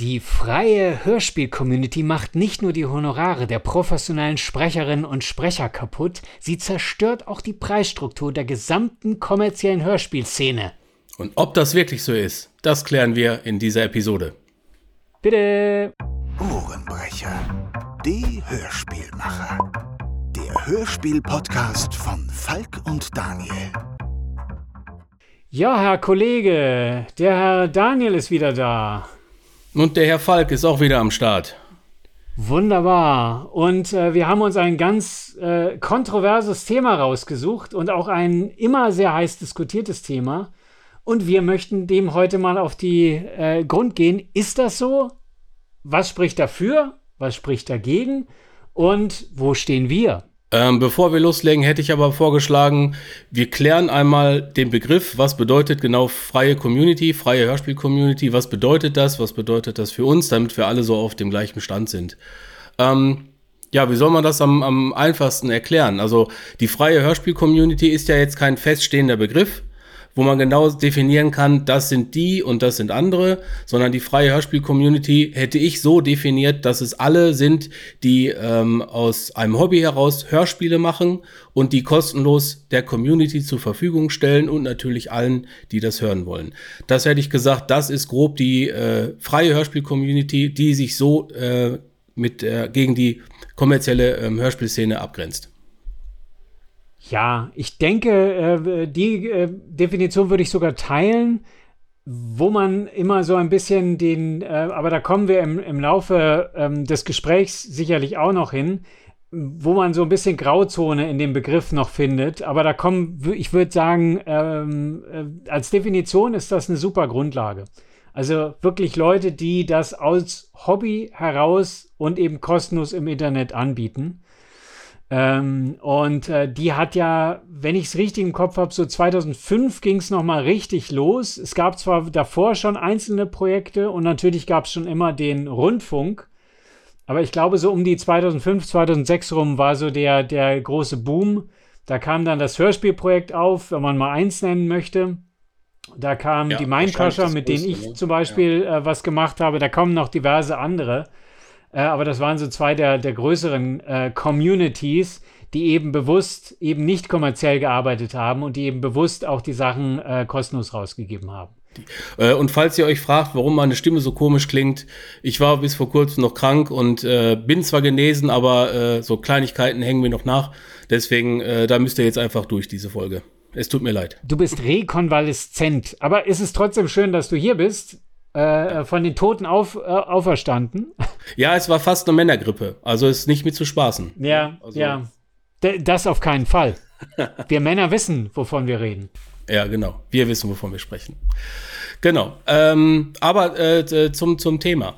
Die freie Hörspiel-Community macht nicht nur die Honorare der professionellen Sprecherinnen und Sprecher kaputt, sie zerstört auch die Preisstruktur der gesamten kommerziellen Hörspielszene. Und ob das wirklich so ist, das klären wir in dieser Episode. Bitte. Ohrenbrecher. Die Hörspielmacher. Der Hörspiel-Podcast von Falk und Daniel. Ja, Herr Kollege, der Herr Daniel ist wieder da. Und der Herr Falk ist auch wieder am Start. Wunderbar. Und äh, wir haben uns ein ganz äh, kontroverses Thema rausgesucht und auch ein immer sehr heiß diskutiertes Thema. Und wir möchten dem heute mal auf die äh, Grund gehen. Ist das so? Was spricht dafür? Was spricht dagegen? Und wo stehen wir? Ähm, bevor wir loslegen, hätte ich aber vorgeschlagen, wir klären einmal den Begriff, was bedeutet genau freie Community, freie Hörspiel-Community, was bedeutet das, was bedeutet das für uns, damit wir alle so auf dem gleichen Stand sind. Ähm, ja, wie soll man das am, am einfachsten erklären? Also die freie Hörspiel-Community ist ja jetzt kein feststehender Begriff, wo man genau definieren kann, das sind die und das sind andere, sondern die freie Hörspiel-Community hätte ich so definiert, dass es alle sind, die ähm, aus einem Hobby heraus Hörspiele machen und die kostenlos der Community zur Verfügung stellen und natürlich allen, die das hören wollen. Das hätte ich gesagt, das ist grob die äh, freie Hörspiel-Community, die sich so äh, mit äh, gegen die kommerzielle ähm, Hörspielszene abgrenzt. Ja, ich denke, äh, die äh, Definition würde ich sogar teilen, wo man immer so ein bisschen den, äh, aber da kommen wir im, im Laufe ähm, des Gesprächs sicherlich auch noch hin, wo man so ein bisschen Grauzone in dem Begriff noch findet. Aber da kommen, ich würde sagen, ähm, äh, als Definition ist das eine super Grundlage. Also wirklich Leute, die das aus Hobby heraus und eben kostenlos im Internet anbieten. Ähm, und äh, die hat ja, wenn ich es richtig im Kopf habe, so 2005 ging es nochmal richtig los. Es gab zwar davor schon einzelne Projekte und natürlich gab es schon immer den Rundfunk. Aber ich glaube, so um die 2005, 2006 rum war so der, der große Boom. Da kam dann das Hörspielprojekt auf, wenn man mal eins nennen möchte. Da kamen ja, die Mindcrusher, mit denen ich ne? zum Beispiel ja. äh, was gemacht habe. Da kommen noch diverse andere. Äh, aber das waren so zwei der, der größeren äh, Communities, die eben bewusst eben nicht kommerziell gearbeitet haben und die eben bewusst auch die Sachen äh, kostenlos rausgegeben haben. Äh, und falls ihr euch fragt, warum meine Stimme so komisch klingt, ich war bis vor kurzem noch krank und äh, bin zwar genesen, aber äh, so Kleinigkeiten hängen mir noch nach. Deswegen, äh, da müsst ihr jetzt einfach durch diese Folge. Es tut mir leid. Du bist rekonvaleszent, aber es ist trotzdem schön, dass du hier bist. Äh, von den Toten auf, äh, auferstanden. Ja, es war fast eine Männergrippe. Also ist nicht mit zu spaßen. Ja, also. ja. D das auf keinen Fall. wir Männer wissen, wovon wir reden. Ja, genau. Wir wissen, wovon wir sprechen. Genau. Ähm, aber äh, zum, zum Thema.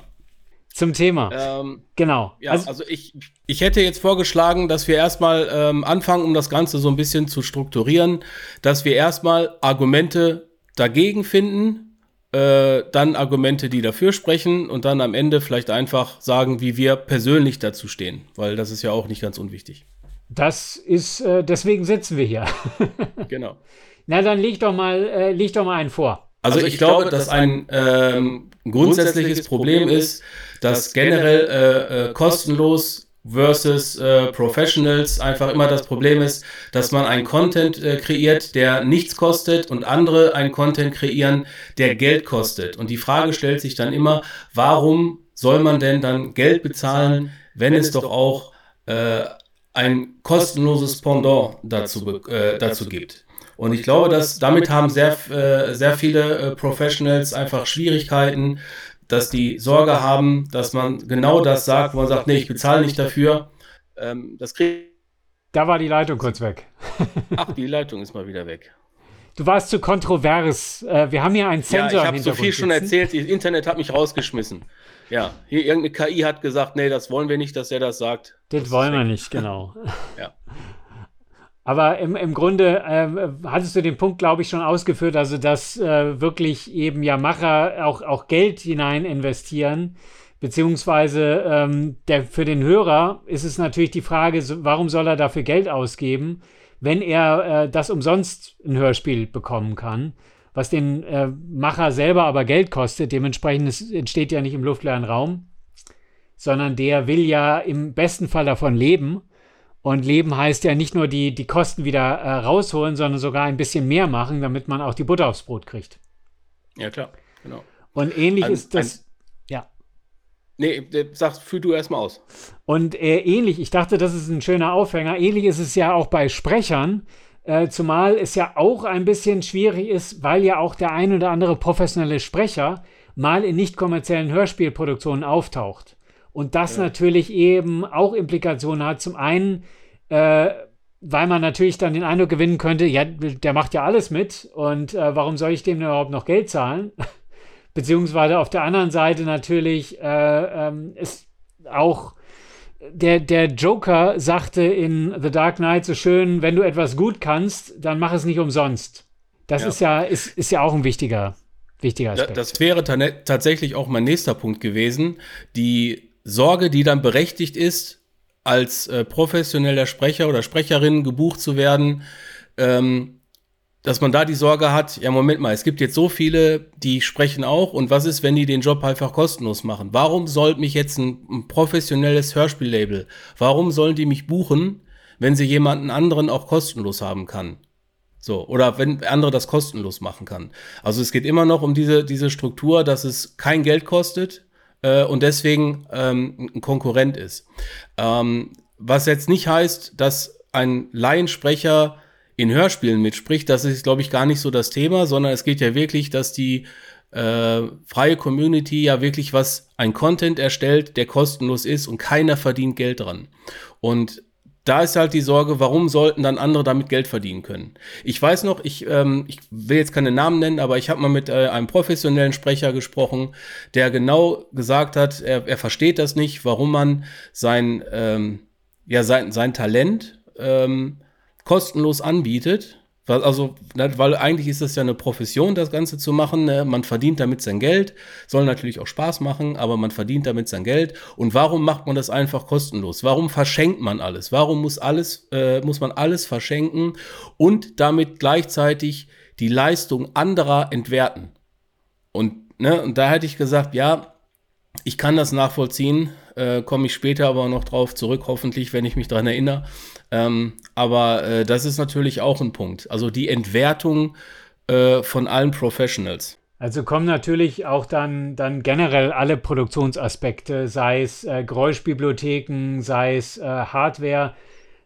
Zum Thema. Ähm, genau. Ja, also, also, ich, ich hätte jetzt vorgeschlagen, dass wir erstmal ähm, anfangen, um das Ganze so ein bisschen zu strukturieren, dass wir erstmal Argumente dagegen finden, äh, dann Argumente, die dafür sprechen und dann am Ende vielleicht einfach sagen, wie wir persönlich dazu stehen, weil das ist ja auch nicht ganz unwichtig. Das ist, äh, deswegen sitzen wir hier. genau. Na, dann leg doch mal, äh, leg doch mal einen vor. Also, also ich, ich, glaube, dass ein ähm, grundsätzliches Problem ist, dass generell äh, äh, kostenlos versus äh, Professionals einfach immer das Problem ist, dass man einen Content äh, kreiert, der nichts kostet und andere einen Content kreieren, der Geld kostet. Und die Frage stellt sich dann immer, warum soll man denn dann Geld bezahlen, wenn es doch auch äh, ein kostenloses Pendant dazu, äh, dazu gibt? Und ich glaube, dass damit haben sehr, äh, sehr viele äh, Professionals einfach Schwierigkeiten, dass die Sorge haben, dass man genau das sagt, wo man sagt, nee, ich bezahle nicht dafür. Ähm, das kriegt. Da war die Leitung kurz weg. Ach, die Leitung ist mal wieder weg. Du warst zu kontrovers. Äh, wir haben hier einen Sensor. Ja, ich habe so viel schon erzählt. Das Internet hat mich rausgeschmissen. Ja, hier irgendeine KI hat gesagt, nee, das wollen wir nicht, dass er das sagt. Das, das wollen wir nicht, genau. ja. Aber im, im Grunde äh, hattest du den Punkt, glaube ich, schon ausgeführt, also dass äh, wirklich eben ja Macher auch, auch Geld hinein investieren. Beziehungsweise ähm, der, für den Hörer ist es natürlich die Frage, warum soll er dafür Geld ausgeben, wenn er äh, das umsonst ein Hörspiel bekommen kann. was den äh, Macher selber aber Geld kostet. Dementsprechend es entsteht ja nicht im luftleeren Raum, sondern der will ja im besten Fall davon leben. Und leben heißt ja nicht nur die, die Kosten wieder äh, rausholen, sondern sogar ein bisschen mehr machen, damit man auch die Butter aufs Brot kriegt. Ja, klar, genau. Und ähnlich ein, ist das. ja. Nee, sag, fühl du erstmal aus. Und äh, ähnlich, ich dachte, das ist ein schöner Aufhänger. Ähnlich ist es ja auch bei Sprechern. Äh, zumal es ja auch ein bisschen schwierig ist, weil ja auch der ein oder andere professionelle Sprecher mal in nicht kommerziellen Hörspielproduktionen auftaucht. Und das ja. natürlich eben auch Implikationen hat. Zum einen, äh, weil man natürlich dann den Eindruck gewinnen könnte, ja, der macht ja alles mit und äh, warum soll ich dem denn überhaupt noch Geld zahlen? Beziehungsweise auf der anderen Seite natürlich äh, ähm, ist auch der, der Joker sagte in The Dark Knight so schön, wenn du etwas gut kannst, dann mach es nicht umsonst. Das ja. ist ja, ist, ist ja auch ein wichtiger, wichtiger Aspekt. Das wäre tatsächlich auch mein nächster Punkt gewesen. Die Sorge, die dann berechtigt ist, als äh, professioneller Sprecher oder Sprecherin gebucht zu werden, ähm, dass man da die Sorge hat, ja, Moment mal, es gibt jetzt so viele, die sprechen auch und was ist, wenn die den Job einfach kostenlos machen? Warum soll mich jetzt ein, ein professionelles Hörspiellabel, warum sollen die mich buchen, wenn sie jemanden anderen auch kostenlos haben kann? So, oder wenn andere das kostenlos machen kann. Also es geht immer noch um diese, diese Struktur, dass es kein Geld kostet, äh, und deswegen ähm, ein Konkurrent ist. Ähm, was jetzt nicht heißt, dass ein Laiensprecher in Hörspielen mitspricht, das ist, glaube ich, gar nicht so das Thema, sondern es geht ja wirklich, dass die äh, freie Community ja wirklich was, ein Content erstellt, der kostenlos ist und keiner verdient Geld dran. Und da ist halt die Sorge, warum sollten dann andere damit Geld verdienen können? Ich weiß noch, ich, ähm, ich will jetzt keine Namen nennen, aber ich habe mal mit äh, einem professionellen Sprecher gesprochen, der genau gesagt hat, er, er versteht das nicht, warum man sein, ähm, ja, sein, sein Talent ähm, kostenlos anbietet also, ne, weil eigentlich ist das ja eine Profession, das Ganze zu machen. Ne? Man verdient damit sein Geld, soll natürlich auch Spaß machen, aber man verdient damit sein Geld. Und warum macht man das einfach kostenlos? Warum verschenkt man alles? Warum muss alles, äh, muss man alles verschenken und damit gleichzeitig die Leistung anderer entwerten? Und, ne, und da hätte ich gesagt, ja, ich kann das nachvollziehen, äh, komme ich später aber noch drauf zurück, hoffentlich, wenn ich mich daran erinnere. Ähm, aber äh, das ist natürlich auch ein Punkt. Also die Entwertung äh, von allen Professionals. Also kommen natürlich auch dann, dann generell alle Produktionsaspekte, sei es äh, Geräuschbibliotheken, sei es äh, Hardware.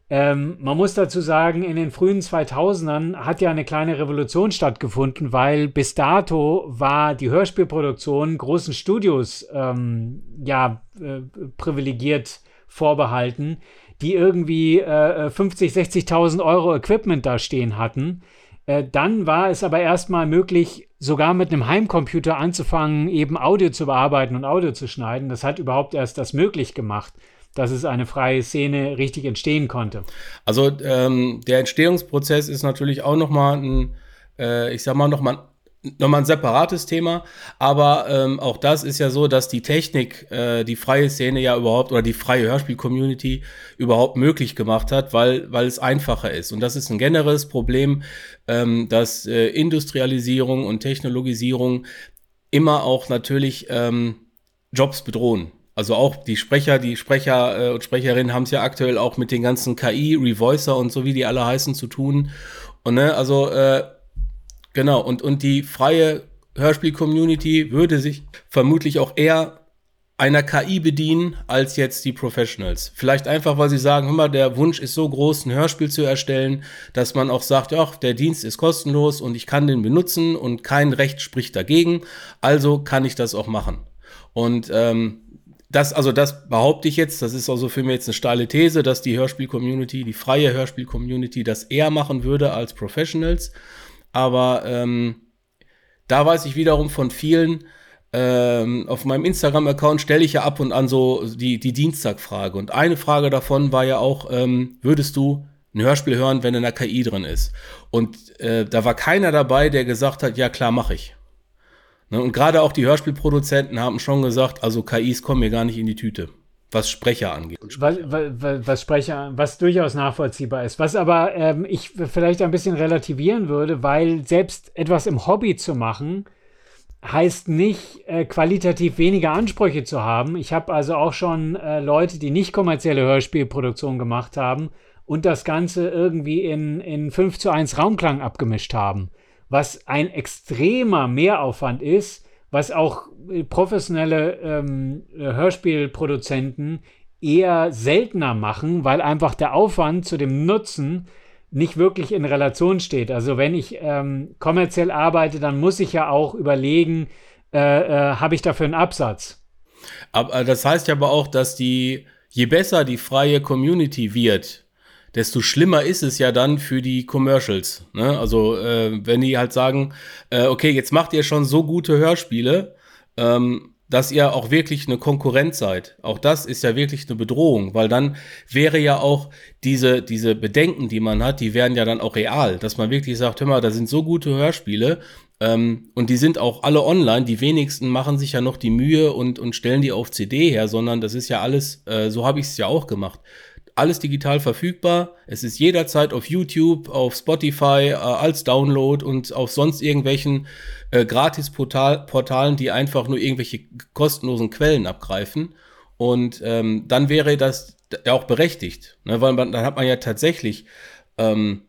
Ähm, man muss dazu sagen, in den frühen 2000ern hat ja eine kleine Revolution stattgefunden, weil bis dato war die Hörspielproduktion großen Studios ähm, ja äh, privilegiert vorbehalten die irgendwie äh, 50, 60.000 Euro Equipment da stehen hatten. Äh, dann war es aber erstmal möglich, sogar mit einem Heimcomputer anzufangen, eben Audio zu bearbeiten und Audio zu schneiden. Das hat überhaupt erst das möglich gemacht dass es eine freie Szene richtig entstehen konnte. Also ähm, der Entstehungsprozess ist natürlich auch nochmal ein, äh, ich sag mal, nochmal nochmal ein separates Thema, aber ähm, auch das ist ja so, dass die Technik äh, die freie Szene ja überhaupt oder die freie Hörspiel-Community überhaupt möglich gemacht hat, weil, weil es einfacher ist. Und das ist ein generelles Problem, ähm, dass äh, Industrialisierung und Technologisierung immer auch natürlich ähm, Jobs bedrohen. Also auch die Sprecher, die Sprecher äh, und Sprecherinnen haben es ja aktuell auch mit den ganzen KI, Revoicer und so wie die alle heißen zu tun. Und ne, also äh, Genau, und, und die freie Hörspiel-Community würde sich vermutlich auch eher einer KI bedienen als jetzt die Professionals. Vielleicht einfach, weil sie sagen, hör mal, der Wunsch ist so groß, ein Hörspiel zu erstellen, dass man auch sagt, ja, der Dienst ist kostenlos und ich kann den benutzen und kein Recht spricht dagegen, also kann ich das auch machen. Und ähm, das, also das behaupte ich jetzt, das ist also für mich jetzt eine steile These, dass die Hörspiel-Community, die freie Hörspiel-Community das eher machen würde als Professionals. Aber ähm, da weiß ich wiederum von vielen, ähm, auf meinem Instagram-Account stelle ich ja ab und an so die, die Dienstagfrage. Und eine Frage davon war ja auch, ähm, würdest du ein Hörspiel hören, wenn eine KI drin ist? Und äh, da war keiner dabei, der gesagt hat, ja klar, mache ich. Ne? Und gerade auch die Hörspielproduzenten haben schon gesagt, also KIs kommen mir gar nicht in die Tüte. Was Sprecher angeht. Was, was, was, Sprecher, was durchaus nachvollziehbar ist. Was aber ähm, ich vielleicht ein bisschen relativieren würde, weil selbst etwas im Hobby zu machen, heißt nicht, äh, qualitativ weniger Ansprüche zu haben. Ich habe also auch schon äh, Leute, die nicht kommerzielle Hörspielproduktion gemacht haben und das Ganze irgendwie in, in 5 zu 1 Raumklang abgemischt haben, was ein extremer Mehraufwand ist, was auch äh, professionelle ähm, Hörspielproduzenten eher seltener machen, weil einfach der Aufwand zu dem Nutzen nicht wirklich in Relation steht. Also wenn ich ähm, kommerziell arbeite, dann muss ich ja auch überlegen, äh, äh, habe ich dafür einen Absatz. Aber äh, das heißt ja aber auch, dass die, je besser die freie Community wird, desto schlimmer ist es ja dann für die Commercials. Ne? Also äh, wenn die halt sagen, äh, okay, jetzt macht ihr schon so gute Hörspiele, ähm, dass ihr auch wirklich eine Konkurrenz seid. Auch das ist ja wirklich eine Bedrohung, weil dann wäre ja auch diese, diese Bedenken, die man hat, die wären ja dann auch real, dass man wirklich sagt, hör mal, da sind so gute Hörspiele ähm, und die sind auch alle online. Die wenigsten machen sich ja noch die Mühe und, und stellen die auf CD her, sondern das ist ja alles, äh, so habe ich es ja auch gemacht alles digital verfügbar. Es ist jederzeit auf YouTube, auf Spotify äh, als Download und auf sonst irgendwelchen äh, Gratis-Portalen, die einfach nur irgendwelche kostenlosen Quellen abgreifen. Und ähm, dann wäre das ja auch berechtigt, ne? weil man, dann hat man ja tatsächlich, ähm,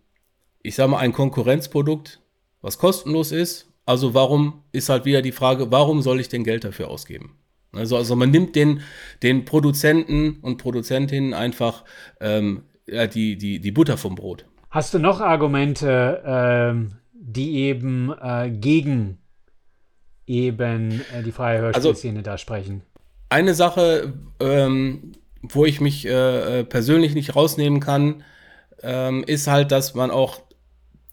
ich sage mal, ein Konkurrenzprodukt, was kostenlos ist. Also warum ist halt wieder die Frage, warum soll ich denn Geld dafür ausgeben? Also, also man nimmt den, den Produzenten und Produzentinnen einfach ähm, die, die, die Butter vom Brot. Hast du noch Argumente, ähm, die eben äh, gegen eben äh, die freie Hörspielszene also, da sprechen? Eine Sache, ähm, wo ich mich äh, äh, persönlich nicht rausnehmen kann, ähm, ist halt, dass man auch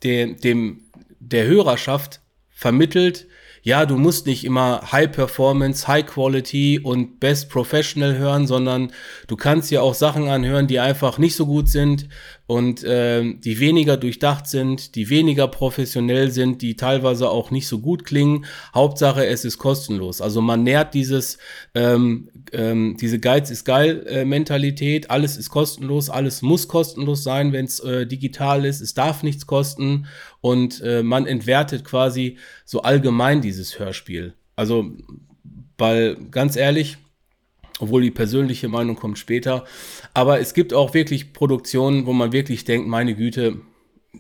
de, dem der Hörerschaft vermittelt, ja, du musst nicht immer High Performance, High Quality und Best Professional hören, sondern du kannst ja auch Sachen anhören, die einfach nicht so gut sind und äh, die weniger durchdacht sind, die weniger professionell sind, die teilweise auch nicht so gut klingen. Hauptsache, es ist kostenlos. Also man nährt dieses ähm, ähm, diese Geiz ist geil äh, Mentalität. Alles ist kostenlos, alles muss kostenlos sein, wenn es äh, digital ist. Es darf nichts kosten und äh, man entwertet quasi so allgemein dieses Hörspiel. Also, weil ganz ehrlich, obwohl die persönliche Meinung kommt später, aber es gibt auch wirklich Produktionen, wo man wirklich denkt, meine Güte,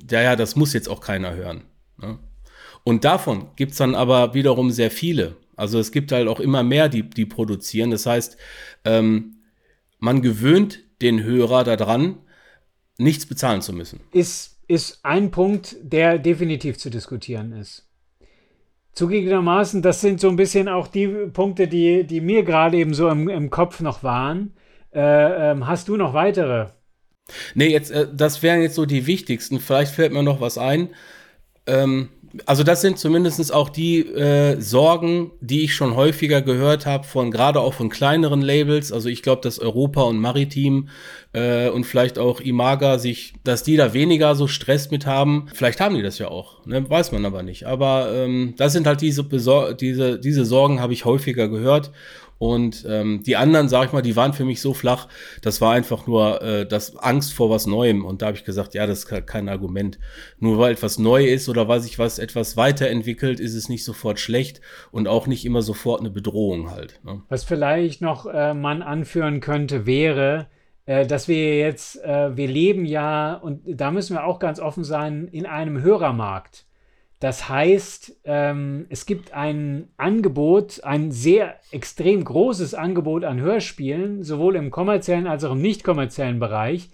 ja, ja, das muss jetzt auch keiner hören. Ne? Und davon gibt's dann aber wiederum sehr viele. Also es gibt halt auch immer mehr, die, die produzieren. Das heißt, ähm, man gewöhnt den Hörer daran, nichts bezahlen zu müssen. Ist ist ein Punkt, der definitiv zu diskutieren ist. Zugegebenermaßen, das sind so ein bisschen auch die Punkte, die, die mir gerade eben so im, im Kopf noch waren. Äh, ähm, hast du noch weitere? Nee, jetzt, äh, das wären jetzt so die wichtigsten. Vielleicht fällt mir noch was ein. Ähm, also das sind zumindest auch die äh, Sorgen, die ich schon häufiger gehört habe, von gerade auch von kleineren Labels. Also ich glaube, dass Europa und Maritim äh, und vielleicht auch Imaga sich, dass die da weniger so Stress mit haben. Vielleicht haben die das ja auch, ne? weiß man aber nicht. Aber ähm, das sind halt diese, Besor diese, diese Sorgen, habe ich häufiger gehört. Und ähm, die anderen, sag ich mal, die waren für mich so flach, das war einfach nur äh, das Angst vor was Neuem. Und da habe ich gesagt, ja, das ist kein Argument. Nur weil etwas neu ist oder weil sich was etwas weiterentwickelt, ist es nicht sofort schlecht und auch nicht immer sofort eine Bedrohung halt. Ne? Was vielleicht noch äh, man anführen könnte, wäre, äh, dass wir jetzt, äh, wir leben ja, und da müssen wir auch ganz offen sein, in einem Hörermarkt. Das heißt, ähm, es gibt ein Angebot, ein sehr extrem großes Angebot an Hörspielen, sowohl im kommerziellen als auch im nicht kommerziellen Bereich.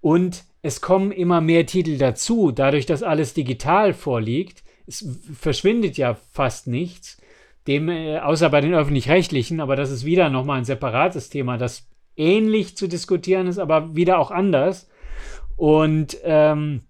Und es kommen immer mehr Titel dazu, dadurch, dass alles digital vorliegt. Es verschwindet ja fast nichts, dem, äh, außer bei den öffentlich-rechtlichen, aber das ist wieder nochmal ein separates Thema, das ähnlich zu diskutieren ist, aber wieder auch anders. Und ähm,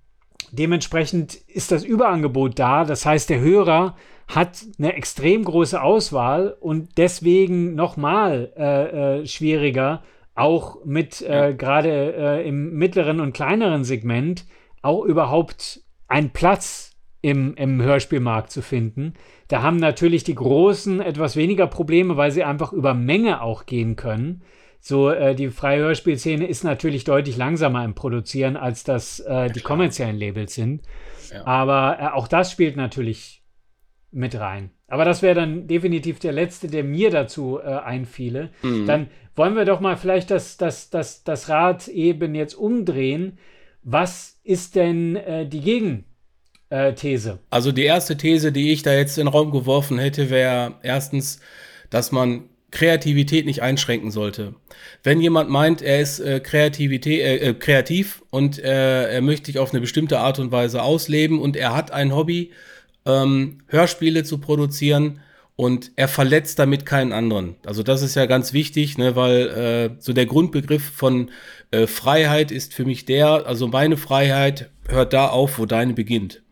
Dementsprechend ist das Überangebot da. Das heißt, der Hörer hat eine extrem große Auswahl und deswegen nochmal äh, äh, schwieriger, auch mit äh, ja. gerade äh, im mittleren und kleineren Segment auch überhaupt einen Platz im, im Hörspielmarkt zu finden. Da haben natürlich die Großen etwas weniger Probleme, weil sie einfach über Menge auch gehen können. So, äh, die freie Hörspielszene ist natürlich deutlich langsamer im Produzieren, als das äh, die kommerziellen Labels sind. Ja. Aber äh, auch das spielt natürlich mit rein. Aber das wäre dann definitiv der letzte, der mir dazu äh, einfiele. Mhm. Dann wollen wir doch mal vielleicht das, das, das, das Rad eben jetzt umdrehen. Was ist denn äh, die Gegenthese? also die erste These, die ich da jetzt in den Raum geworfen hätte, wäre erstens, dass man Kreativität nicht einschränken sollte. Wenn jemand meint, er ist äh, Kreativität, äh, äh, kreativ und äh, er möchte sich auf eine bestimmte Art und Weise ausleben und er hat ein Hobby, ähm, Hörspiele zu produzieren und er verletzt damit keinen anderen. Also das ist ja ganz wichtig, ne, weil äh, so der Grundbegriff von äh, Freiheit ist für mich der, also meine Freiheit hört da auf, wo deine beginnt.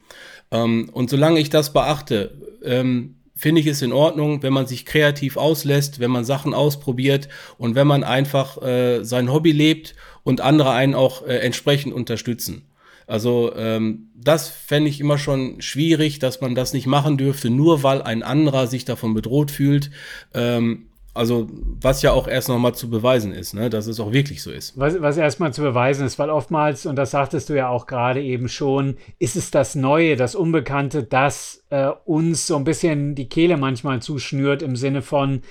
Ähm, und solange ich das beachte, ähm, finde ich es in Ordnung, wenn man sich kreativ auslässt, wenn man Sachen ausprobiert und wenn man einfach äh, sein Hobby lebt und andere einen auch äh, entsprechend unterstützen. Also ähm, das fände ich immer schon schwierig, dass man das nicht machen dürfte, nur weil ein anderer sich davon bedroht fühlt. Ähm, also, was ja auch erst nochmal zu beweisen ist, ne? dass es auch wirklich so ist. Was, was erstmal zu beweisen ist, weil oftmals, und das sagtest du ja auch gerade eben schon, ist es das Neue, das Unbekannte, das äh, uns so ein bisschen die Kehle manchmal zuschnürt im Sinne von,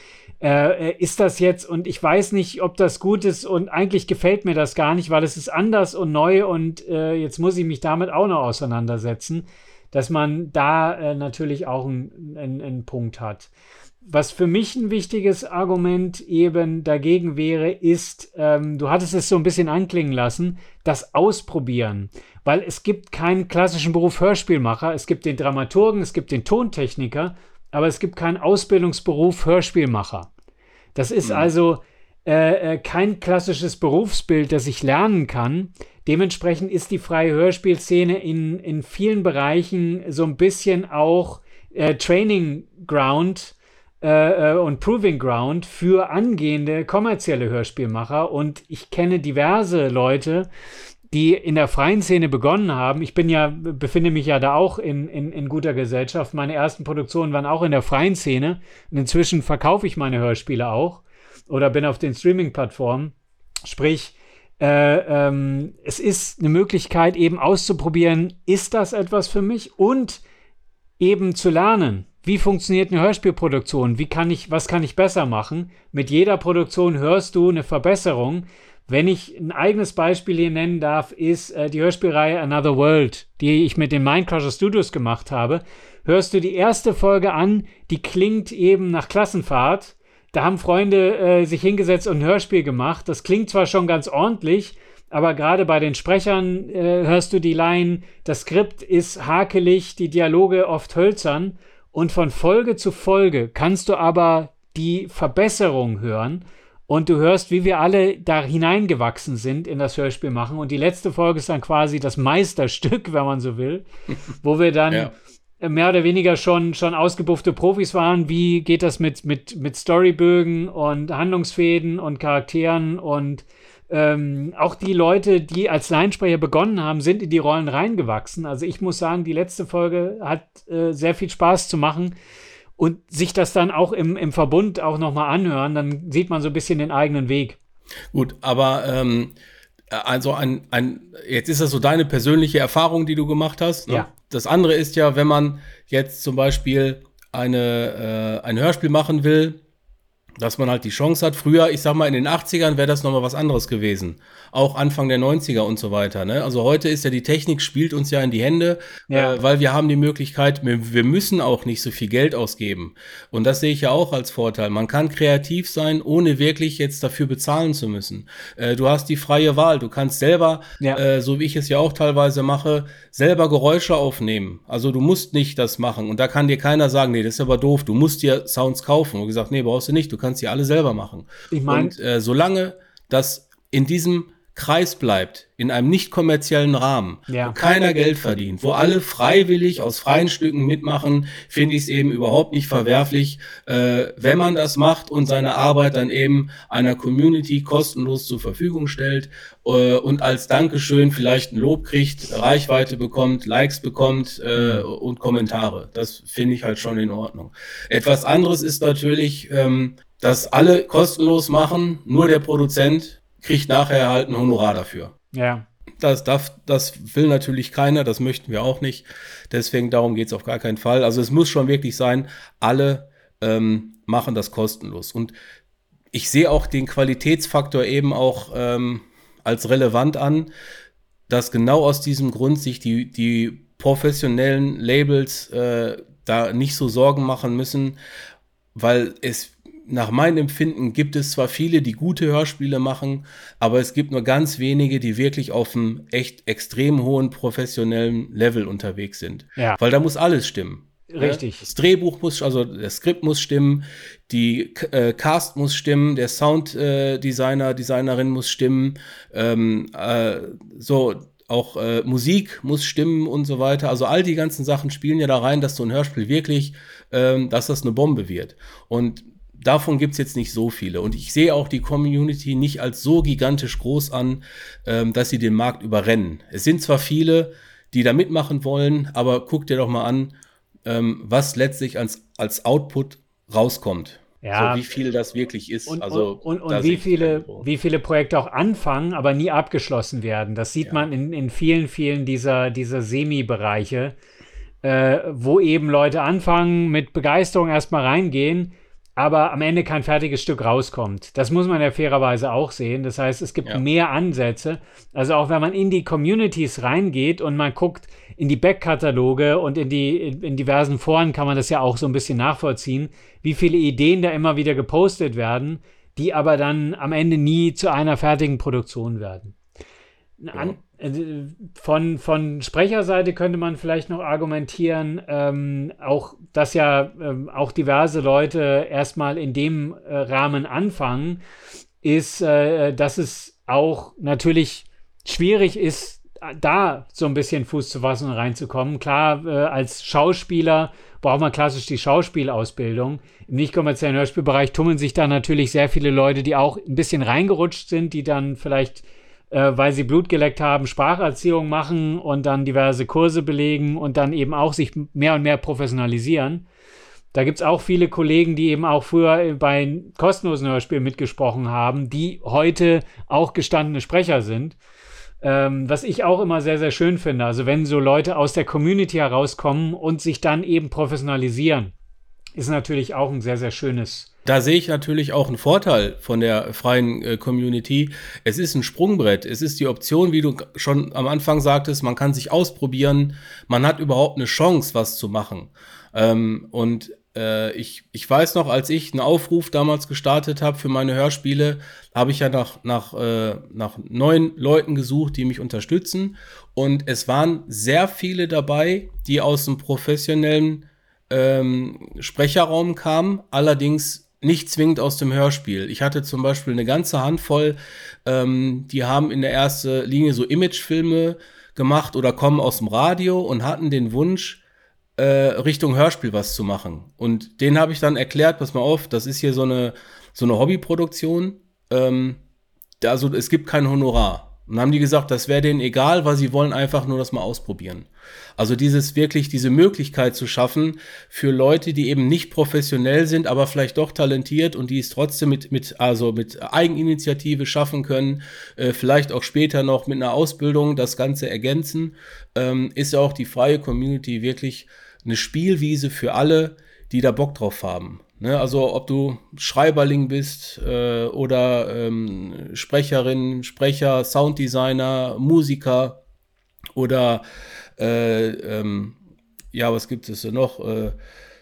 äh, äh, ist das jetzt, und ich weiß nicht, ob das gut ist, und eigentlich gefällt mir das gar nicht, weil es ist anders und neu und äh, jetzt muss ich mich damit auch noch auseinandersetzen, dass man da äh, natürlich auch einen Punkt hat. Was für mich ein wichtiges Argument eben dagegen wäre, ist, ähm, du hattest es so ein bisschen anklingen lassen, das Ausprobieren. Weil es gibt keinen klassischen Beruf Hörspielmacher, es gibt den Dramaturgen, es gibt den Tontechniker, aber es gibt keinen Ausbildungsberuf Hörspielmacher. Das ist mhm. also äh, äh, kein klassisches Berufsbild, das ich lernen kann. Dementsprechend ist die freie Hörspielszene in, in vielen Bereichen so ein bisschen auch äh, Training Ground äh, äh, und Proving Ground für angehende kommerzielle Hörspielmacher. Und ich kenne diverse Leute, die in der freien Szene begonnen haben. Ich bin ja, befinde mich ja da auch in, in, in guter Gesellschaft. Meine ersten Produktionen waren auch in der freien Szene. Und inzwischen verkaufe ich meine Hörspiele auch oder bin auf den Streaming-Plattformen. Sprich, äh, ähm, es ist eine Möglichkeit, eben auszuprobieren, ist das etwas für mich und eben zu lernen wie funktioniert eine Hörspielproduktion? Wie kann ich, was kann ich besser machen? Mit jeder Produktion hörst du eine Verbesserung. Wenn ich ein eigenes Beispiel hier nennen darf, ist äh, die Hörspielreihe Another World, die ich mit den Mindcrusher Studios gemacht habe. Hörst du die erste Folge an, die klingt eben nach Klassenfahrt. Da haben Freunde äh, sich hingesetzt und ein Hörspiel gemacht. Das klingt zwar schon ganz ordentlich, aber gerade bei den Sprechern äh, hörst du die Line, das Skript ist hakelig, die Dialoge oft hölzern und von Folge zu Folge kannst du aber die Verbesserung hören und du hörst, wie wir alle da hineingewachsen sind in das Hörspiel machen. Und die letzte Folge ist dann quasi das Meisterstück, wenn man so will, wo wir dann ja. mehr oder weniger schon, schon ausgebuffte Profis waren. Wie geht das mit, mit, mit Storybögen und Handlungsfäden und Charakteren und ähm, auch die Leute, die als Leinsprecher begonnen haben, sind in die Rollen reingewachsen. Also ich muss sagen, die letzte Folge hat äh, sehr viel Spaß zu machen und sich das dann auch im, im Verbund auch nochmal anhören, dann sieht man so ein bisschen den eigenen Weg. Gut, aber ähm, also ein, ein, jetzt ist das so deine persönliche Erfahrung, die du gemacht hast. Ne? Ja. Das andere ist ja, wenn man jetzt zum Beispiel eine, äh, ein Hörspiel machen will, dass man halt die Chance hat. Früher, ich sag mal, in den 80ern wäre das nochmal was anderes gewesen. Auch Anfang der 90er und so weiter. Ne? Also heute ist ja die Technik, spielt uns ja in die Hände, ja. äh, weil wir haben die Möglichkeit, wir, wir, müssen auch nicht so viel Geld ausgeben. Und das sehe ich ja auch als Vorteil. Man kann kreativ sein, ohne wirklich jetzt dafür bezahlen zu müssen. Äh, du hast die freie Wahl. Du kannst selber, ja. äh, so wie ich es ja auch teilweise mache, selber Geräusche aufnehmen. Also du musst nicht das machen. Und da kann dir keiner sagen, nee, das ist aber doof. Du musst dir Sounds kaufen. Und gesagt, nee, brauchst du nicht. Du kannst sie alle selber machen. Ich mein, Und äh, solange das in diesem Kreis bleibt, in einem nicht kommerziellen Rahmen, ja. wo keiner Geld verdient, wo alle freiwillig aus freien Stücken mitmachen, finde ich es eben überhaupt nicht verwerflich, äh, wenn man das macht und seine Arbeit dann eben einer Community kostenlos zur Verfügung stellt äh, und als Dankeschön vielleicht ein Lob kriegt, Reichweite bekommt, Likes bekommt äh, und Kommentare. Das finde ich halt schon in Ordnung. Etwas anderes ist natürlich, ähm, das alle kostenlos machen, nur der Produzent kriegt nachher halt ein Honorar dafür. Ja. Das, darf, das will natürlich keiner, das möchten wir auch nicht. Deswegen darum geht es auf gar keinen Fall. Also es muss schon wirklich sein, alle ähm, machen das kostenlos. Und ich sehe auch den Qualitätsfaktor eben auch ähm, als relevant an, dass genau aus diesem Grund sich die, die professionellen Labels äh, da nicht so Sorgen machen müssen, weil es nach meinem Empfinden gibt es zwar viele, die gute Hörspiele machen, aber es gibt nur ganz wenige, die wirklich auf einem echt extrem hohen professionellen Level unterwegs sind. Ja. Weil da muss alles stimmen. Richtig. Das Drehbuch muss, also das Skript muss stimmen, die äh, Cast muss stimmen, der Sounddesigner, äh, Designerin muss stimmen, ähm, äh, so auch äh, Musik muss stimmen und so weiter. Also all die ganzen Sachen spielen ja da rein, dass so ein Hörspiel wirklich, ähm, dass das eine Bombe wird. Und davon gibt es jetzt nicht so viele. Und ich sehe auch die Community nicht als so gigantisch groß an, ähm, dass sie den Markt überrennen. Es sind zwar viele, die da mitmachen wollen, aber guck dir doch mal an, ähm, was letztlich als, als Output rauskommt. Ja. So, wie viel das wirklich ist. Und, also, und, und, und wie, viele, wie viele Projekte auch anfangen, aber nie abgeschlossen werden. Das sieht ja. man in, in vielen, vielen dieser, dieser Semi-Bereiche, äh, wo eben Leute anfangen, mit Begeisterung erstmal reingehen, aber am Ende kein fertiges Stück rauskommt. Das muss man ja fairerweise auch sehen. Das heißt, es gibt ja. mehr Ansätze. Also auch wenn man in die Communities reingeht und man guckt in die Backkataloge und in die in, in diversen Foren kann man das ja auch so ein bisschen nachvollziehen, wie viele Ideen da immer wieder gepostet werden, die aber dann am Ende nie zu einer fertigen Produktion werden. An, äh, von, von Sprecherseite könnte man vielleicht noch argumentieren, ähm, auch, dass ja ähm, auch diverse Leute erstmal in dem äh, Rahmen anfangen, ist, äh, dass es auch natürlich schwierig ist, da so ein bisschen Fuß zu fassen und reinzukommen. Klar, äh, als Schauspieler braucht man klassisch die Schauspielausbildung. Im nicht kommerziellen Hörspielbereich tummeln sich da natürlich sehr viele Leute, die auch ein bisschen reingerutscht sind, die dann vielleicht äh, weil sie Blut geleckt haben, Spracherziehung machen und dann diverse Kurse belegen und dann eben auch sich mehr und mehr professionalisieren. Da gibt es auch viele Kollegen, die eben auch früher bei kostenlosen Hörspielen mitgesprochen haben, die heute auch gestandene Sprecher sind. Ähm, was ich auch immer sehr, sehr schön finde. Also wenn so Leute aus der Community herauskommen und sich dann eben professionalisieren, ist natürlich auch ein sehr, sehr schönes da sehe ich natürlich auch einen Vorteil von der freien äh, Community. Es ist ein Sprungbrett. Es ist die Option, wie du schon am Anfang sagtest, man kann sich ausprobieren. Man hat überhaupt eine Chance, was zu machen. Ähm, und äh, ich, ich weiß noch, als ich einen Aufruf damals gestartet habe für meine Hörspiele, habe ich ja nach, nach, äh, nach neuen Leuten gesucht, die mich unterstützen. Und es waren sehr viele dabei, die aus dem professionellen ähm, Sprecherraum kamen, allerdings nicht zwingend aus dem Hörspiel. Ich hatte zum Beispiel eine ganze Handvoll, ähm, die haben in der ersten Linie so Imagefilme gemacht oder kommen aus dem Radio und hatten den Wunsch, äh, Richtung Hörspiel was zu machen. Und den habe ich dann erklärt, pass mal auf, das ist hier so eine, so eine Hobbyproduktion. Ähm, also es gibt kein Honorar. Und haben die gesagt, das wäre denen egal, weil sie wollen einfach nur das mal ausprobieren. Also dieses wirklich, diese Möglichkeit zu schaffen für Leute, die eben nicht professionell sind, aber vielleicht doch talentiert und die es trotzdem mit, mit, also mit Eigeninitiative schaffen können, äh, vielleicht auch später noch mit einer Ausbildung das Ganze ergänzen, ähm, ist ja auch die freie Community wirklich eine Spielwiese für alle, die da Bock drauf haben. Ne, also ob du Schreiberling bist äh, oder ähm, Sprecherin, Sprecher, Sounddesigner, Musiker oder äh, ähm, ja, was gibt es noch? Äh,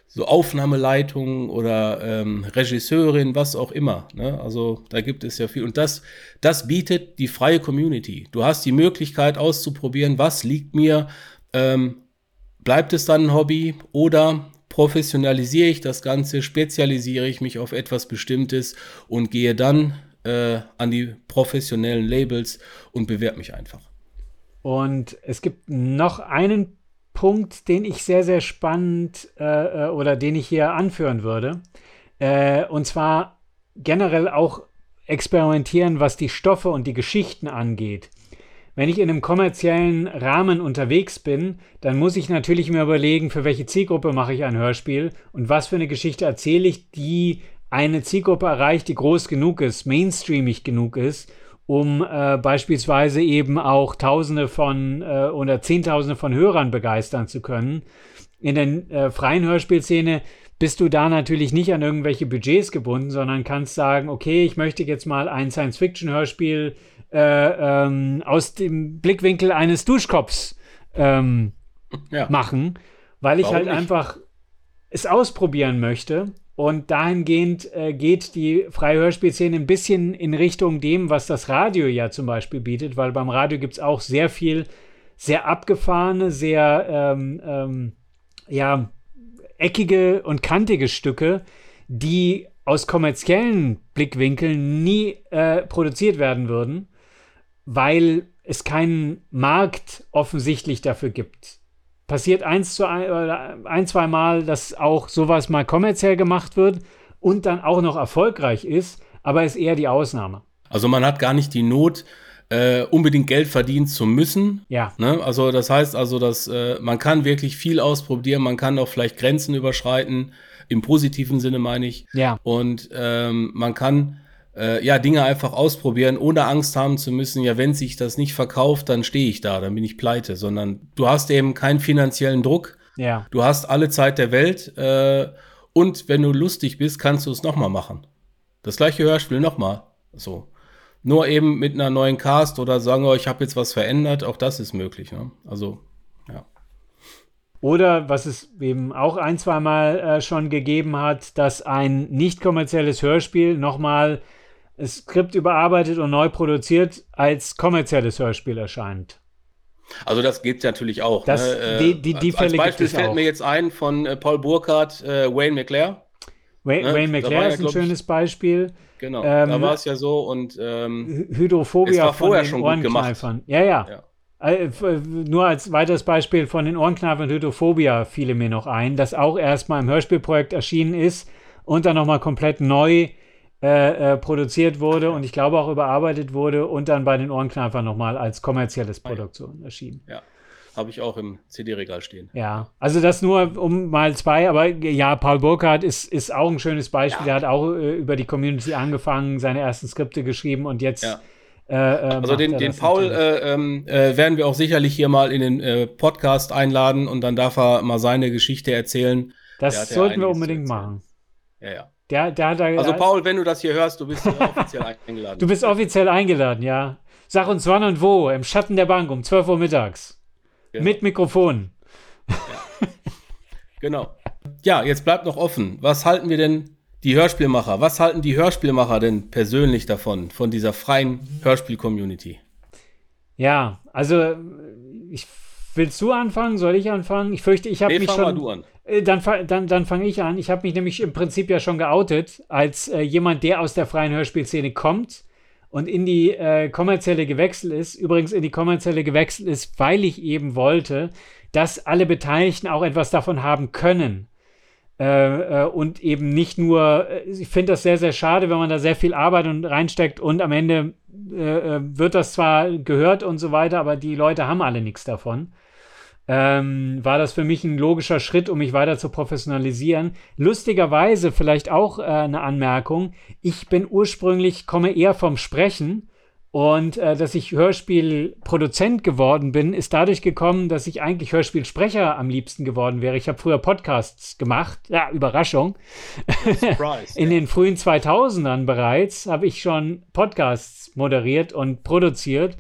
so Aufnahmeleitung oder ähm, Regisseurin, was auch immer. Ne? Also da gibt es ja viel. Und das, das bietet die freie Community. Du hast die Möglichkeit auszuprobieren, was liegt mir. Ähm, bleibt es dann ein Hobby oder professionalisiere ich das Ganze, spezialisiere ich mich auf etwas Bestimmtes und gehe dann äh, an die professionellen Labels und bewerbe mich einfach. Und es gibt noch einen Punkt, den ich sehr, sehr spannend äh, äh oder den ich hier anführen würde. Äh, und zwar generell auch experimentieren, was die Stoffe und die Geschichten angeht. Wenn ich in einem kommerziellen Rahmen unterwegs bin, dann muss ich natürlich mir überlegen, für welche Zielgruppe mache ich ein Hörspiel und was für eine Geschichte erzähle ich, die eine Zielgruppe erreicht, die groß genug ist, mainstreamig genug ist, um äh, beispielsweise eben auch Tausende von äh, oder Zehntausende von Hörern begeistern zu können. In der äh, freien Hörspielszene bist du da natürlich nicht an irgendwelche Budgets gebunden, sondern kannst sagen, okay, ich möchte jetzt mal ein Science-Fiction-Hörspiel äh, ähm, aus dem Blickwinkel eines Duschkops ähm, ja. machen, weil ich Warum halt nicht? einfach es ausprobieren möchte und dahingehend äh, geht die freie Hörspielszene ein bisschen in Richtung dem, was das Radio ja zum Beispiel bietet, weil beim Radio gibt es auch sehr viel, sehr abgefahrene, sehr ähm, ähm, ja, eckige und kantige Stücke, die aus kommerziellen Blickwinkeln nie äh, produziert werden würden, weil es keinen Markt offensichtlich dafür gibt passiert eins zu ein, oder ein, zwei Mal, dass auch sowas mal kommerziell gemacht wird und dann auch noch erfolgreich ist, aber ist eher die Ausnahme. Also man hat gar nicht die Not, äh, unbedingt Geld verdienen zu müssen. Ja. Ne? Also das heißt also, dass äh, man kann wirklich viel ausprobieren, man kann auch vielleicht Grenzen überschreiten, im positiven Sinne meine ich. Ja. Und ähm, man kann äh, ja, Dinge einfach ausprobieren, ohne Angst haben zu müssen, ja, wenn sich das nicht verkauft, dann stehe ich da, dann bin ich pleite, sondern du hast eben keinen finanziellen Druck. Ja. Du hast alle Zeit der Welt äh, und wenn du lustig bist, kannst du es nochmal machen. Das gleiche Hörspiel nochmal. So. Nur eben mit einer neuen Cast oder sagen, oh, ich habe jetzt was verändert, auch das ist möglich. Ne? Also, ja. Oder was es eben auch ein, zweimal äh, schon gegeben hat, dass ein nicht kommerzielles Hörspiel nochmal Skript überarbeitet und neu produziert als kommerzielles Hörspiel erscheint. Also das geht natürlich auch. Das, ne? die, die, die als, als Beispiel fällt auch. mir jetzt ein von äh, Paul Burkhardt, äh, Wayne McClare. Wayne, ne? Wayne McClare ist ein schönes Beispiel. Genau, ähm, da war es ja so und ähm, Hydrophobia es war vorher schon gut gemacht. Ja, ja. ja. Äh, nur als weiteres Beispiel von den Ohrenkneifern Hydrophobia fiele mir noch ein, das auch erstmal im Hörspielprojekt erschienen ist und dann nochmal komplett neu äh, äh, produziert wurde und ich glaube auch überarbeitet wurde und dann bei den Ohrenkneifern nochmal als kommerzielles Produktion erschienen. Ja. Habe ich auch im CD-Regal stehen. Ja, also das nur um mal zwei, aber ja, Paul Burkhardt ist, ist auch ein schönes Beispiel. Ja. Der hat auch äh, über die Community angefangen, seine ersten Skripte geschrieben und jetzt. Ja. Äh, äh also den, den Paul äh, ähm, äh, werden wir auch sicherlich hier mal in den Podcast einladen und dann darf er mal seine Geschichte erzählen. Das sollten wir unbedingt machen. Ja, ja. Der, der da, also Paul, wenn du das hier hörst, du bist offiziell eingeladen. Du bist offiziell eingeladen, ja. Sag uns wann und wo, im Schatten der Bank um 12 Uhr mittags. Genau. Mit Mikrofon. Ja. genau. Ja, jetzt bleibt noch offen. Was halten wir denn, die Hörspielmacher, was halten die Hörspielmacher denn persönlich davon, von dieser freien Hörspiel-Community? Ja, also ich willst du anfangen? Soll ich anfangen? Ich fürchte, ich habe nee, mich schon. Mal du an. Äh, dann, dann, dann fange ich an. Ich habe mich nämlich im Prinzip ja schon geoutet als äh, jemand, der aus der freien Hörspielszene kommt und in die äh, kommerzielle gewechselt ist. Übrigens in die kommerzielle gewechselt ist, weil ich eben wollte, dass alle Beteiligten auch etwas davon haben können. Äh, äh und eben nicht nur, äh, ich finde das sehr, sehr schade, wenn man da sehr viel Arbeit und reinsteckt und am Ende wird das zwar gehört und so weiter, aber die Leute haben alle nichts davon ähm, war das für mich ein logischer Schritt, um mich weiter zu professionalisieren. Lustigerweise vielleicht auch äh, eine Anmerkung. Ich bin ursprünglich, komme eher vom Sprechen. Und äh, dass ich Hörspielproduzent geworden bin, ist dadurch gekommen, dass ich eigentlich Hörspielsprecher am liebsten geworden wäre. Ich habe früher Podcasts gemacht. Ja, Überraschung. Surprise, In den frühen 2000ern bereits habe ich schon Podcasts moderiert und produziert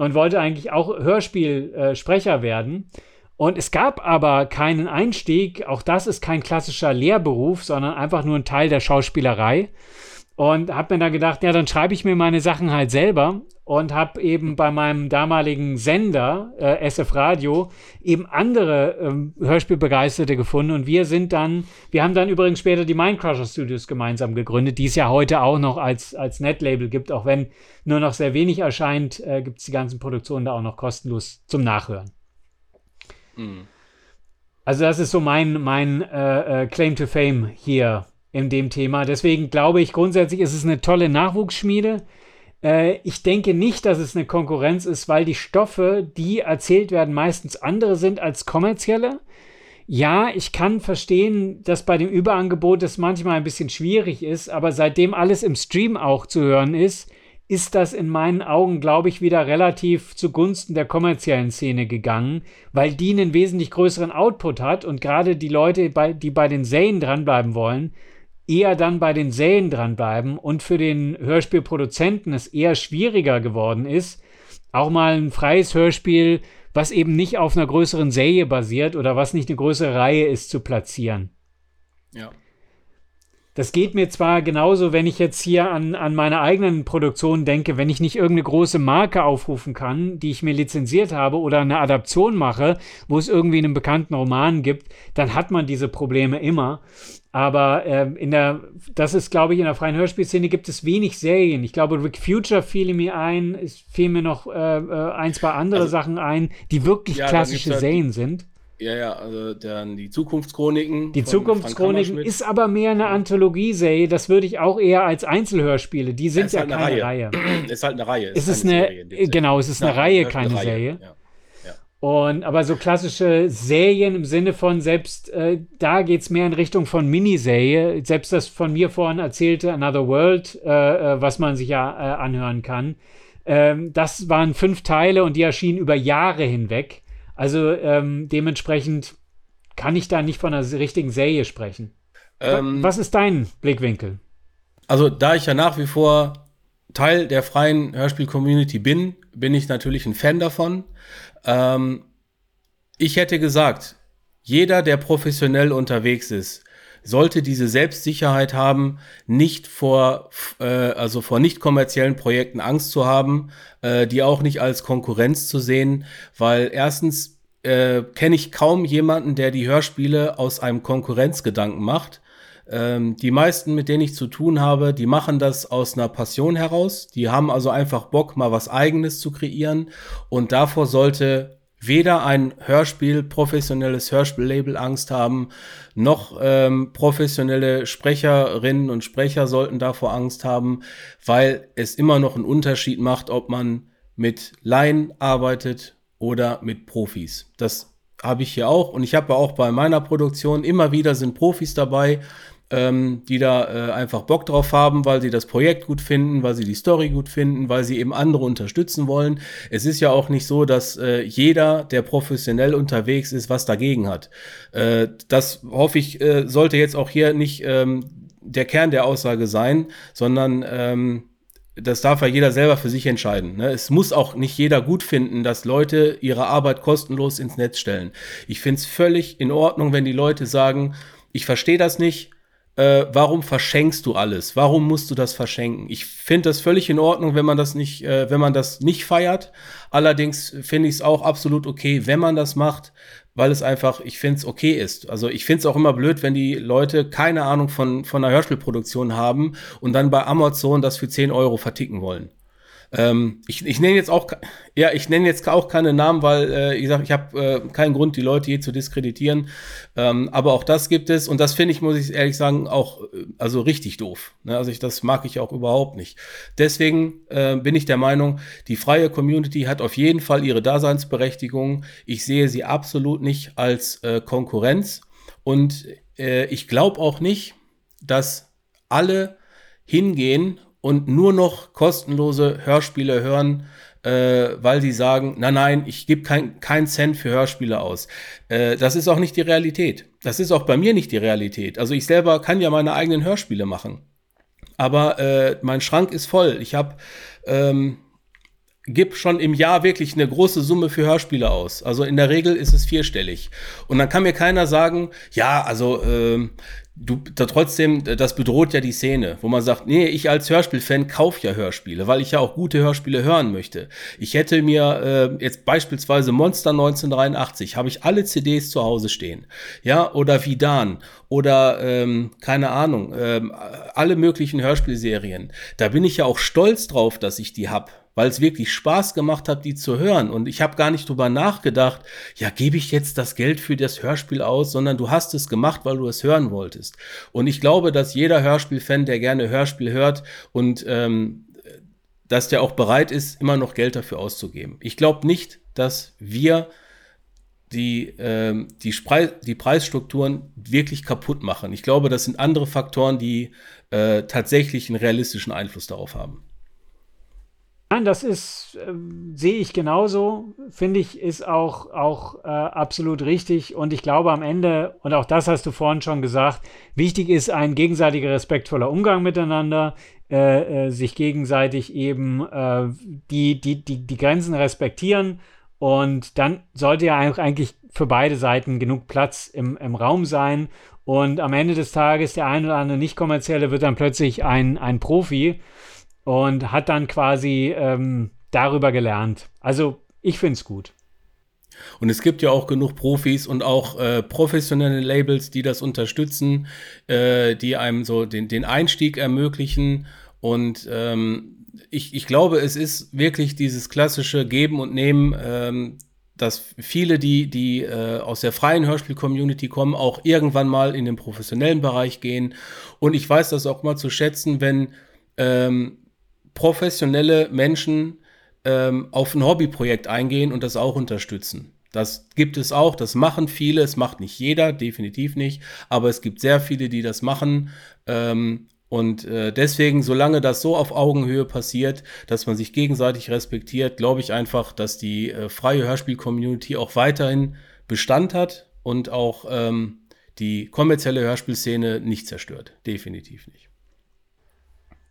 und wollte eigentlich auch Hörspielsprecher werden. Und es gab aber keinen Einstieg, auch das ist kein klassischer Lehrberuf, sondern einfach nur ein Teil der Schauspielerei. Und habe mir dann gedacht, ja, dann schreibe ich mir meine Sachen halt selber und habe eben bei meinem damaligen Sender, äh, SF Radio, eben andere ähm, Hörspielbegeisterte gefunden. Und wir sind dann, wir haben dann übrigens später die Mindcrusher Studios gemeinsam gegründet, die es ja heute auch noch als, als Netlabel gibt. Auch wenn nur noch sehr wenig erscheint, äh, gibt es die ganzen Produktionen da auch noch kostenlos zum Nachhören. Mhm. Also das ist so mein, mein äh, äh Claim to Fame hier in dem Thema. Deswegen glaube ich grundsätzlich ist es eine tolle Nachwuchsschmiede. Äh, ich denke nicht, dass es eine Konkurrenz ist, weil die Stoffe, die erzählt werden, meistens andere sind als kommerzielle. Ja, ich kann verstehen, dass bei dem Überangebot es manchmal ein bisschen schwierig ist, aber seitdem alles im Stream auch zu hören ist, ist das in meinen Augen, glaube ich, wieder relativ zugunsten der kommerziellen Szene gegangen, weil die einen wesentlich größeren Output hat und gerade die Leute, die bei den Serien dranbleiben wollen, eher dann bei den Serien dranbleiben und für den Hörspielproduzenten es eher schwieriger geworden ist, auch mal ein freies Hörspiel, was eben nicht auf einer größeren Serie basiert oder was nicht eine größere Reihe ist, zu platzieren. Ja. Das geht mir zwar genauso, wenn ich jetzt hier an, an meine eigenen Produktionen denke, wenn ich nicht irgendeine große Marke aufrufen kann, die ich mir lizenziert habe oder eine Adaption mache, wo es irgendwie einen bekannten Roman gibt, dann hat man diese Probleme immer. Aber äh, in der, das ist, glaube ich, in der freien Hörspielszene gibt es wenig Serien. Ich glaube, Rick Future fiel mir ein, es fielen mir noch äh, äh, ein, zwei andere also, Sachen ein, die wirklich ja, klassische Serien sind. Ja, ja, also dann die Zukunftschroniken. Die Zukunftschroniken ist aber mehr eine Anthologieserie. Das würde ich auch eher als Einzelhörspiele. Die sind ja, ja keine Reihe. Reihe. Ist halt eine Reihe. Es ist eine, Serie, genau, es ist eine, eine Reihe, keine eine Serie. Ja. Und aber so klassische Serien im Sinne von selbst äh, da geht es mehr in Richtung von Miniserie. Selbst das von mir vorhin erzählte Another World, äh, äh, was man sich ja äh, anhören kann. Ähm, das waren fünf Teile und die erschienen über Jahre hinweg. Also ähm, dementsprechend kann ich da nicht von einer richtigen Serie sprechen. Ähm, Was ist dein Blickwinkel? Also da ich ja nach wie vor Teil der freien Hörspiel-Community bin, bin ich natürlich ein Fan davon. Ähm, ich hätte gesagt, jeder, der professionell unterwegs ist, sollte diese Selbstsicherheit haben, nicht vor, äh, also vor nicht kommerziellen Projekten Angst zu haben, äh, die auch nicht als Konkurrenz zu sehen, weil erstens äh, kenne ich kaum jemanden, der die Hörspiele aus einem Konkurrenzgedanken macht. Ähm, die meisten, mit denen ich zu tun habe, die machen das aus einer Passion heraus. Die haben also einfach Bock, mal was Eigenes zu kreieren. Und davor sollte weder ein Hörspiel, professionelles Hörspiellabel Angst haben, noch ähm, professionelle Sprecherinnen und Sprecher sollten davor Angst haben, weil es immer noch einen Unterschied macht, ob man mit Laien arbeitet oder mit Profis. Das habe ich hier auch und ich habe auch bei meiner Produktion immer wieder sind Profis dabei, ähm, die da äh, einfach Bock drauf haben, weil sie das Projekt gut finden, weil sie die Story gut finden, weil sie eben andere unterstützen wollen. Es ist ja auch nicht so, dass äh, jeder, der professionell unterwegs ist, was dagegen hat. Äh, das hoffe ich, äh, sollte jetzt auch hier nicht ähm, der Kern der Aussage sein, sondern ähm, das darf ja jeder selber für sich entscheiden. Ne? Es muss auch nicht jeder gut finden, dass Leute ihre Arbeit kostenlos ins Netz stellen. Ich finde es völlig in Ordnung, wenn die Leute sagen, ich verstehe das nicht, äh, warum verschenkst du alles? Warum musst du das verschenken? Ich finde das völlig in Ordnung, wenn man das nicht, äh, wenn man das nicht feiert. Allerdings finde ich es auch absolut okay, wenn man das macht, weil es einfach, ich finde es okay ist. Also ich finde es auch immer blöd, wenn die Leute keine Ahnung von, von einer Hörspielproduktion haben und dann bei Amazon das für 10 Euro verticken wollen. Ähm, ich ich nenne jetzt auch, ja, ich nenne jetzt auch keine Namen, weil äh, ich sage, ich habe äh, keinen Grund, die Leute hier zu diskreditieren. Ähm, aber auch das gibt es und das finde ich, muss ich ehrlich sagen, auch äh, also richtig doof. Ne? Also ich, das mag ich auch überhaupt nicht. Deswegen äh, bin ich der Meinung, die freie Community hat auf jeden Fall ihre Daseinsberechtigung. Ich sehe sie absolut nicht als äh, Konkurrenz und äh, ich glaube auch nicht, dass alle hingehen und nur noch kostenlose Hörspiele hören, äh, weil sie sagen, nein, nein, ich gebe kein, kein Cent für Hörspiele aus. Äh, das ist auch nicht die Realität. Das ist auch bei mir nicht die Realität. Also ich selber kann ja meine eigenen Hörspiele machen. Aber äh, mein Schrank ist voll. Ich habe ähm, gib schon im Jahr wirklich eine große Summe für Hörspiele aus. Also in der Regel ist es vierstellig. Und dann kann mir keiner sagen, ja, also ähm, du da trotzdem, das bedroht ja die Szene, wo man sagt, nee, ich als Hörspielfan kaufe ja Hörspiele, weil ich ja auch gute Hörspiele hören möchte. Ich hätte mir äh, jetzt beispielsweise Monster 1983, habe ich alle CDs zu Hause stehen, ja, oder Vidan oder ähm, keine Ahnung, ähm, alle möglichen Hörspielserien. Da bin ich ja auch stolz drauf, dass ich die hab weil es wirklich Spaß gemacht hat, die zu hören. Und ich habe gar nicht drüber nachgedacht, ja, gebe ich jetzt das Geld für das Hörspiel aus, sondern du hast es gemacht, weil du es hören wolltest. Und ich glaube, dass jeder Hörspielfan, der gerne Hörspiel hört und ähm, dass der auch bereit ist, immer noch Geld dafür auszugeben. Ich glaube nicht, dass wir die, äh, die, die Preisstrukturen wirklich kaputt machen. Ich glaube, das sind andere Faktoren, die äh, tatsächlich einen realistischen Einfluss darauf haben. Nein, das ist, äh, sehe ich genauso, finde ich, ist auch, auch äh, absolut richtig. Und ich glaube am Ende, und auch das hast du vorhin schon gesagt, wichtig ist ein gegenseitiger respektvoller Umgang miteinander, äh, äh, sich gegenseitig eben äh, die, die, die, die Grenzen respektieren. Und dann sollte ja eigentlich für beide Seiten genug Platz im, im Raum sein. Und am Ende des Tages, der ein oder andere nicht-kommerzielle wird dann plötzlich ein, ein Profi und hat dann quasi ähm, darüber gelernt. Also ich finde es gut. Und es gibt ja auch genug Profis und auch äh, professionelle Labels, die das unterstützen, äh, die einem so den, den Einstieg ermöglichen. Und ähm, ich, ich glaube, es ist wirklich dieses klassische Geben und Nehmen, ähm, dass viele, die, die äh, aus der freien Hörspiel-Community kommen, auch irgendwann mal in den professionellen Bereich gehen. Und ich weiß das auch mal zu schätzen, wenn ähm, professionelle Menschen ähm, auf ein Hobbyprojekt eingehen und das auch unterstützen. Das gibt es auch, das machen viele, es macht nicht jeder, definitiv nicht, aber es gibt sehr viele, die das machen. Ähm, und äh, deswegen, solange das so auf Augenhöhe passiert, dass man sich gegenseitig respektiert, glaube ich einfach, dass die äh, freie Hörspiel-Community auch weiterhin Bestand hat und auch ähm, die kommerzielle Hörspielszene nicht zerstört. Definitiv nicht.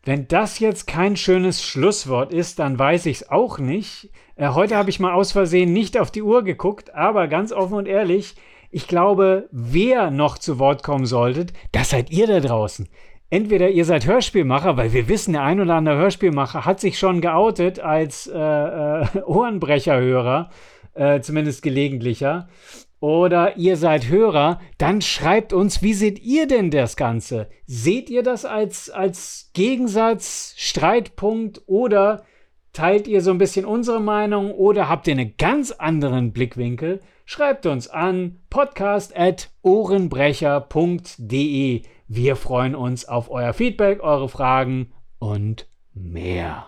Wenn das jetzt kein schönes Schlusswort ist, dann weiß ich es auch nicht. Äh, heute habe ich mal aus Versehen nicht auf die Uhr geguckt, aber ganz offen und ehrlich, ich glaube, wer noch zu Wort kommen solltet, das seid ihr da draußen. Entweder ihr seid Hörspielmacher, weil wir wissen, der ein oder andere Hörspielmacher hat sich schon geoutet als äh, äh, Ohrenbrecherhörer, äh, zumindest gelegentlicher oder ihr seid Hörer, dann schreibt uns, wie seht ihr denn das Ganze? Seht ihr das als, als Gegensatz, Streitpunkt oder teilt ihr so ein bisschen unsere Meinung oder habt ihr einen ganz anderen Blickwinkel? Schreibt uns an podcast.ohrenbrecher.de. Wir freuen uns auf euer Feedback, eure Fragen und mehr.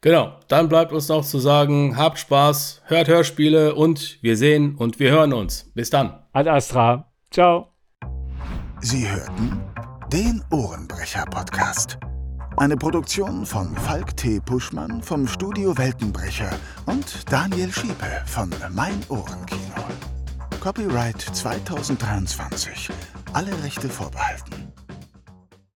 Genau, dann bleibt uns noch zu sagen, habt Spaß, hört Hörspiele und wir sehen und wir hören uns. Bis dann. Ad Astra. Ciao. Sie hörten den Ohrenbrecher-Podcast. Eine Produktion von Falk T. Puschmann vom Studio Weltenbrecher und Daniel Schiepe von Mein Ohrenkino. Copyright 2023. Alle Rechte vorbehalten.